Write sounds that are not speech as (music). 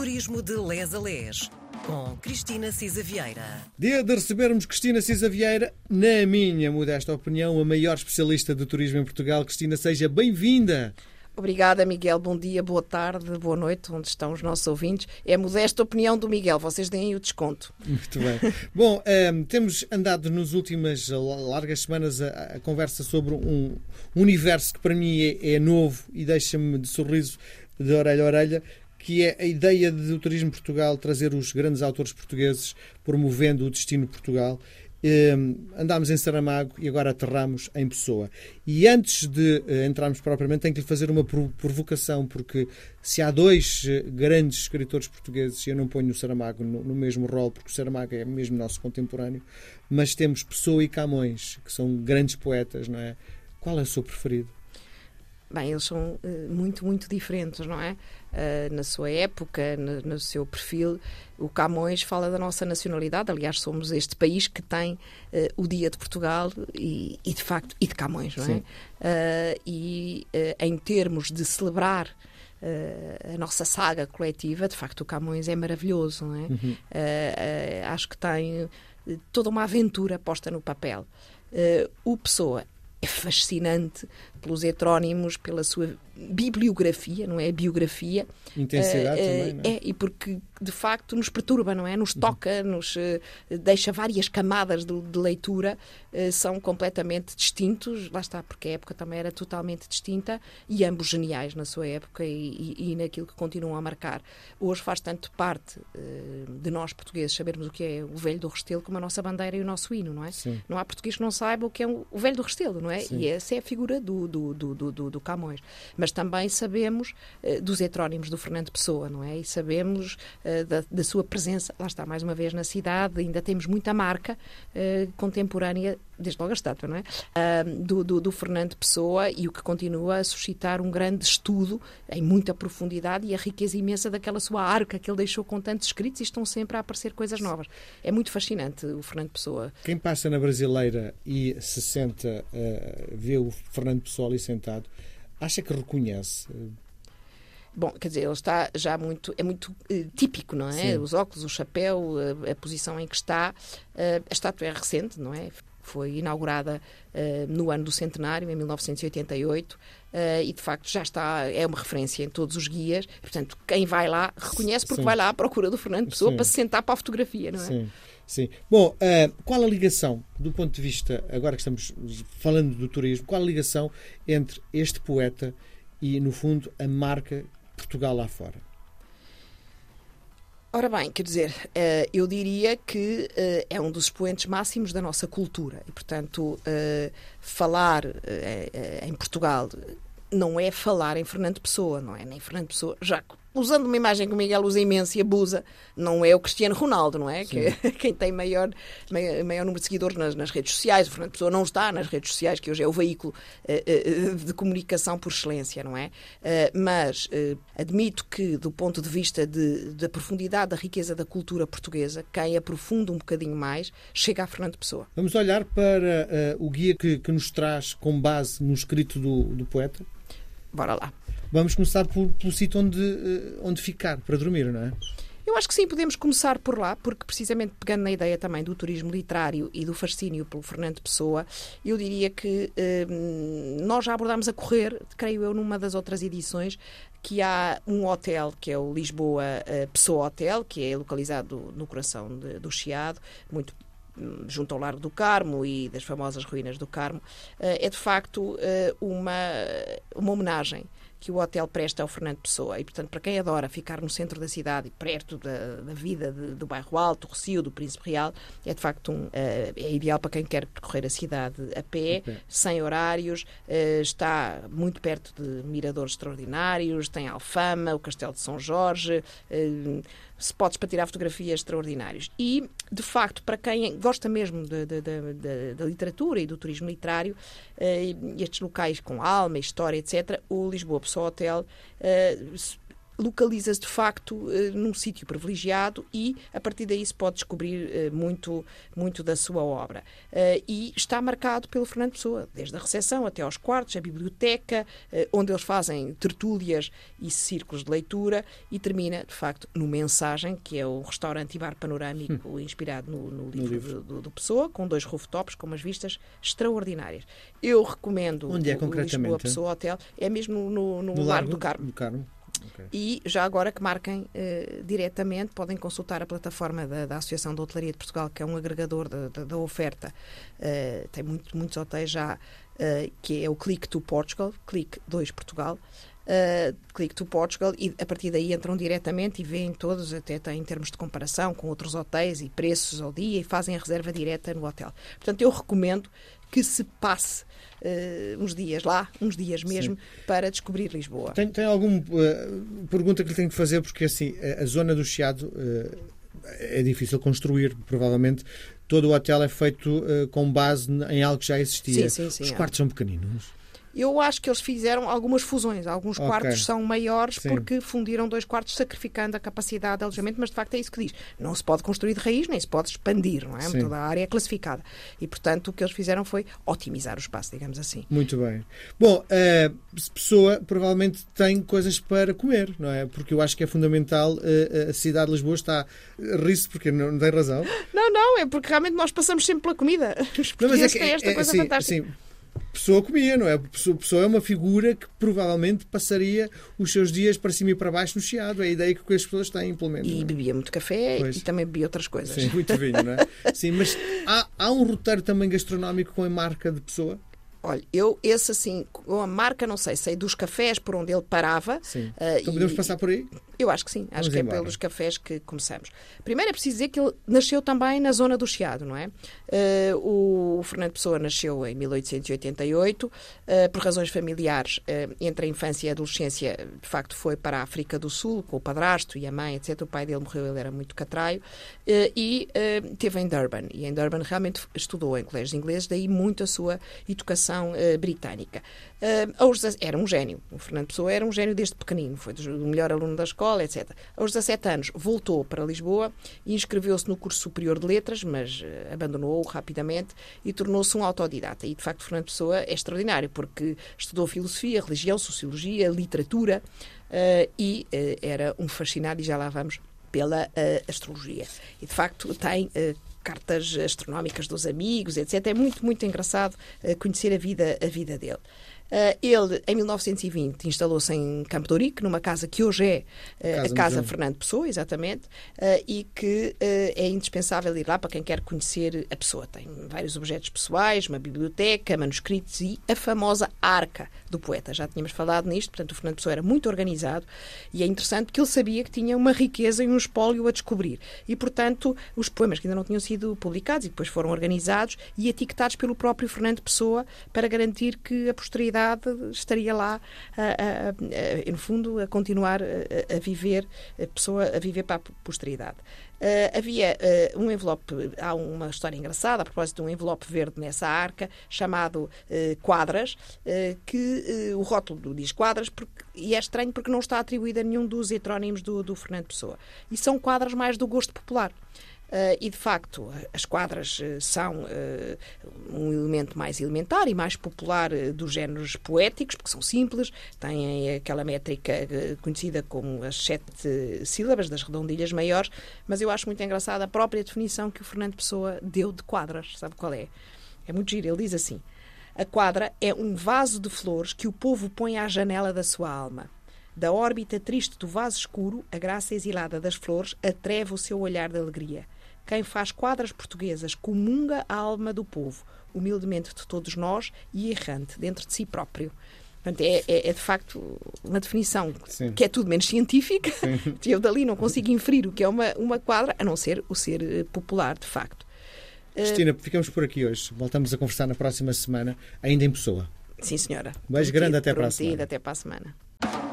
Turismo de Les a Les, com Cristina Cisa Vieira. Dia de recebermos Cristina Cisa Vieira, na minha modesta opinião, a maior especialista de turismo em Portugal. Cristina, seja bem-vinda. Obrigada, Miguel. Bom dia, boa tarde, boa noite, onde estão os nossos ouvintes. É a modesta opinião do Miguel, vocês deem o desconto. Muito bem. (laughs) Bom, um, ehm, temos andado nas últimas largas semanas a, a, conversa sobre um universo que para mim é, é novo e deixa-me de sorriso de orelha a orelha, que é a ideia de o Turismo Portugal trazer os grandes autores portugueses promovendo o destino Portugal. Um, andámos em Saramago e agora aterramos em Pessoa. E antes de uh, entrarmos propriamente, tenho que lhe fazer uma provocação, porque se há dois uh, grandes escritores portugueses, eu não ponho o Saramago no, no, mesmo rol, porque o Saramago é mesmo nosso contemporâneo, mas temos Pessoa e Camões, que são grandes poetas, não é? Qual é o seu preferido? Bem, eles são uh, muito, muito diferentes, não é? Uh, na sua época, no, no, seu perfil. O Camões fala da nossa nacionalidade, aliás, somos este país que tem uh, o Dia de Portugal e, e, de facto, e de Camões, não é? e em termos de celebrar a nossa saga coletiva, de facto, o Camões é maravilhoso, não é? Uhum. acho que tem toda uma aventura posta no papel. o Pessoa é fascinante pelos heterónimos, pela sua bibliografia, não é? Biografia. Intensidade uh, também, não é? É, e porque de facto nos perturba, não é? Nos uhum. toca, uhum. nos uh, deixa várias camadas de, de leitura, uh, são completamente distintos, lá está, porque a época também era totalmente distinta e ambos geniais na sua época e, e, e naquilo que continuam a marcar. Hoje faz tanto parte de nós portugueses sabermos o que é o Velho do Restelo como a nossa bandeira e o nosso hino, não é? Sim. Não há português que não saiba o que é o Velho do Restelo, não é? Sim. E essa é a figura do, do, do, do, do Camões. Mas também sabemos uh, dos heterónimos do Fernando Pessoa, não é? E sabemos uh, da, da, sua presença, lá está, mais uma vez, na cidade, ainda temos muita marca uh, contemporânea, desde logo a estátua, não é? Do, do, do, Fernando Pessoa e o que continua a suscitar um grande estudo em muita profundidade e a riqueza imensa daquela sua arca que ele deixou com tantos escritos e estão sempre a aparecer coisas novas. É muito fascinante o Fernando Pessoa. Quem passa na Brasileira e se senta, vê o Fernando Pessoa ali sentado, acha que reconhece? Bom, quer dizer, ele está já muito, é muito uh, típico, não é? Sim. Os óculos, o chapéu, a, a posição em que está. Uh, a estátua é recente, não é? Foi inaugurada uh, no ano do centenário, em 1988, e de facto já está, é uma referência em todos os guias. Portanto, quem vai lá reconhece porque Sim. vai lá à procura do Fernando Pessoa Sim. para se sentar para a fotografia, não é? Sim. Sim. Bom, uh, qual a ligação, do ponto de vista, agora que estamos falando do turismo, qual a ligação entre este poeta e, no fundo, a marca Portugal lá fora? Ora bem, quer dizer, uh, eu diria que uh, é um dos expoentes máximos da nossa cultura e, portanto, falar em Portugal não é falar em Fernando Pessoa, não é? Nem Fernando Pessoa, já usando uma imagem que o Miguel usa imenso e abusa, não é o Cristiano Ronaldo, não é? Que, (laughs) quem tem maior, maior, maior, número de seguidores nas, nas, redes sociais. O Fernando Pessoa não está nas redes sociais, que hoje é o veículo uh, uh, de comunicação por excelência, não é? Uh, mas admito que, do ponto de vista de, da profundidade, da riqueza da cultura portuguesa, quem aprofunda um bocadinho mais, chega a Fernando Pessoa. Vamos olhar para o guia que, que, nos traz com base no escrito do, do poeta? Bora lá. Vamos começar por, pelo sítio onde, eh, onde ficar, para dormir, não é? Eu acho que sim, podemos começar por lá, porque precisamente pegando na ideia também do turismo literário e do fascínio pelo Fernando Pessoa, eu diria que eh, nós já abordámos a correr, creio eu, numa das outras edições, que há um hotel, que é o Lisboa eh, Pessoa Hotel, que é localizado no coração de, do Chiado, muito hum, junto ao Largo do Carmo e das famosas ruínas do Carmo, é de facto uma, uma homenagem que o hotel presta ao Fernando Pessoa. E, portanto, para quem adora ficar no centro da cidade, perto da, da vida de, do bairro Alto, do Recio, do Príncipe Real, é de facto um, uh, é ideal para quem quer percorrer a cidade a pé, okay. sem horários, uh, está muito perto de miradores extraordinários, tem Alfama, o Castelo de São Jorge. Uh, spots para tirar fotografias extraordinários. E, de facto, para quem gosta mesmo da literatura e do turismo literário, estes locais com alma, história, etc., o Lisboa Pessoa Hotel uh, localiza-se de facto eh, num sítio privilegiado e a partir daí se pode descobrir eh, muito, muito da sua obra. Eh, e está marcado pelo Fernando Pessoa, desde a recepção até aos quartos, a biblioteca, onde eles fazem tertúlias e círculos de leitura e termina, de facto, no Mensagem, que é o restaurante e bar panorâmico hum. inspirado no, no livro, no livro. Do, do, Pessoa, com dois rooftops, com umas vistas extraordinárias. Eu recomendo Onde é, o, o Lisboa Pessoa Hotel, é mesmo no, no, no Largo do Carmo. Do Carmo. Okay. E já agora que marquem uh, diretamente, podem consultar a plataforma da, da, Associação de Hotelaria de Portugal, que é um agregador da, oferta. Uh, tem muito, muitos hotéis já, uh, que é o Click to Portugal, Click 2 Portugal. Uh, Click to Portugal e a partir daí entram diretamente e veem todos, até em termos de comparação com outros hotéis e preços ao dia e fazem a reserva direta no hotel. Portanto, eu recomendo que se passe uh, uns dias lá, uns dias mesmo, Sim. para descobrir Lisboa. Tem, tem alguma uh, pergunta que lhe tenho que fazer, porque assim, a, a zona do Chiado uh, é difícil construir, provavelmente. Todo o hotel é feito com base em algo que já existia. Sim, sim, sim, Os quartos é. são pequeninos. Eu acho que eles fizeram algumas fusões. Alguns okay. quartos são maiores Sim. porque fundiram dois quartos, sacrificando a capacidade de alojamento, mas de facto é isso que diz. Não se pode construir de raiz, nem se pode expandir, não é? Sim. Toda a área é classificada. E, portanto, o que eles fizeram foi otimizar o espaço, digamos assim. Muito bem. Bom, a pessoa provavelmente tem coisas para comer, não é? Porque eu acho que é fundamental. A cidade de Lisboa está. Ri-se porque não, tem razão. Não, não, é porque realmente nós passamos sempre pela comida. Os não, mas é que, têm esta é, coisa assim, fantástica. Assim, Pessoa comia, não é? Pessoa, pessoa é uma figura que provavelmente passaria os seus dias para cima e para baixo no chiado. É a ideia que as pessoas têm, pelo menos. E é? bebia muito café pois. e também bebia outras coisas. Sim, muito vinho, não é? (laughs) Sim, mas há, há um roteiro também gastronómico com a marca de pessoa? Olha, eu, esse assim, com a marca, não sei, sei dos cafés por onde ele parava. Sim. Uh, então podemos e, passar por aí? Eu acho que sim, Vamos acho que embora. é pelos cafés que começamos. Primeiro é preciso dizer que ele nasceu também na zona do Chiado, não é? Uh, o Fernando Pessoa nasceu em 1888, uh, por razões familiares, uh, entre a infância e a adolescência, de facto foi para a África do Sul, com o padrasto e a mãe, etc. O pai dele morreu, ele era muito catraio, e teve em Durban. E em Durban realmente estudou em colégios ingleses, daí muito a sua educação britânica. era um gênio, o Fernando Pessoa era um gênio desde pequenino, foi o melhor aluno da escola escola, etc. Aos 17 anos voltou para Lisboa e inscreveu-se no curso superior de letras, mas uh, abandonou-o rapidamente e tornou-se um autodidata. E, de facto, Fernando Pessoa é extraordinário, porque estudou filosofia, religião, sociologia, literatura uh, e uh, era um fascinado, e já lá vamos, pela astrologia. E, de facto, tem cartas astronómicas dos amigos, etc. É muito, muito engraçado conhecer a vida, a vida dele. Uh, ele, em 1920, instalou-se em Campo de Ourique, numa casa que hoje é uh, casa a Casa Fernando Pessoa, exatamente, uh, e que é indispensável ir lá para quem quer conhecer a pessoa. Tem vários objetos pessoais, uma biblioteca, manuscritos e a famosa arca do poeta. Já tínhamos falado nisto, portanto, o Fernando Pessoa era muito organizado e é interessante porque ele sabia que tinha uma riqueza e um espólio a descobrir. E, portanto, os poemas que ainda não tinham sido publicados e depois foram organizados e etiquetados pelo próprio Fernando Pessoa para garantir que a posteridade estaria lá, a, a, a, no fundo, a continuar a, viver, a pessoa a viver para a posteridade. Uh, havia uh, um envelope, há uma história engraçada a propósito de um envelope verde nessa arca, chamado uh, Quadras, que o rótulo diz Quadras, porque, e é estranho porque não está atribuído a nenhum dos heterónimos do, do Fernando Pessoa. E são quadras mais do gosto popular. Uh, e, de facto, as quadras uh, são uh, um elemento mais elementar e mais popular dos géneros poéticos, porque são simples, têm aquela métrica conhecida como as sete sílabas das redondilhas maiores, mas eu acho muito engraçada a própria definição que o Fernando Pessoa deu de quadras. Sabe qual é? É muito giro. Ele diz assim: A quadra é um vaso de flores que o povo põe à janela da sua alma. Da órbita triste do vaso escuro, a graça exilada das flores atreve o seu olhar de alegria. Quem faz quadras portuguesas comunga a alma do povo, humildemente de todos nós e errante dentro de si próprio. Portanto, é, é, é, de facto uma definição Sim. que é tudo menos científica. Sim. (laughs) Eu dali não consigo inferir o que é uma, uma quadra, a não ser o ser eh, popular, de facto. Cristina, ficamos por aqui hoje. Voltamos a conversar na próxima semana, ainda em pessoa. Sim, senhora. Um beijo grande, até para a semana. Até para a semana.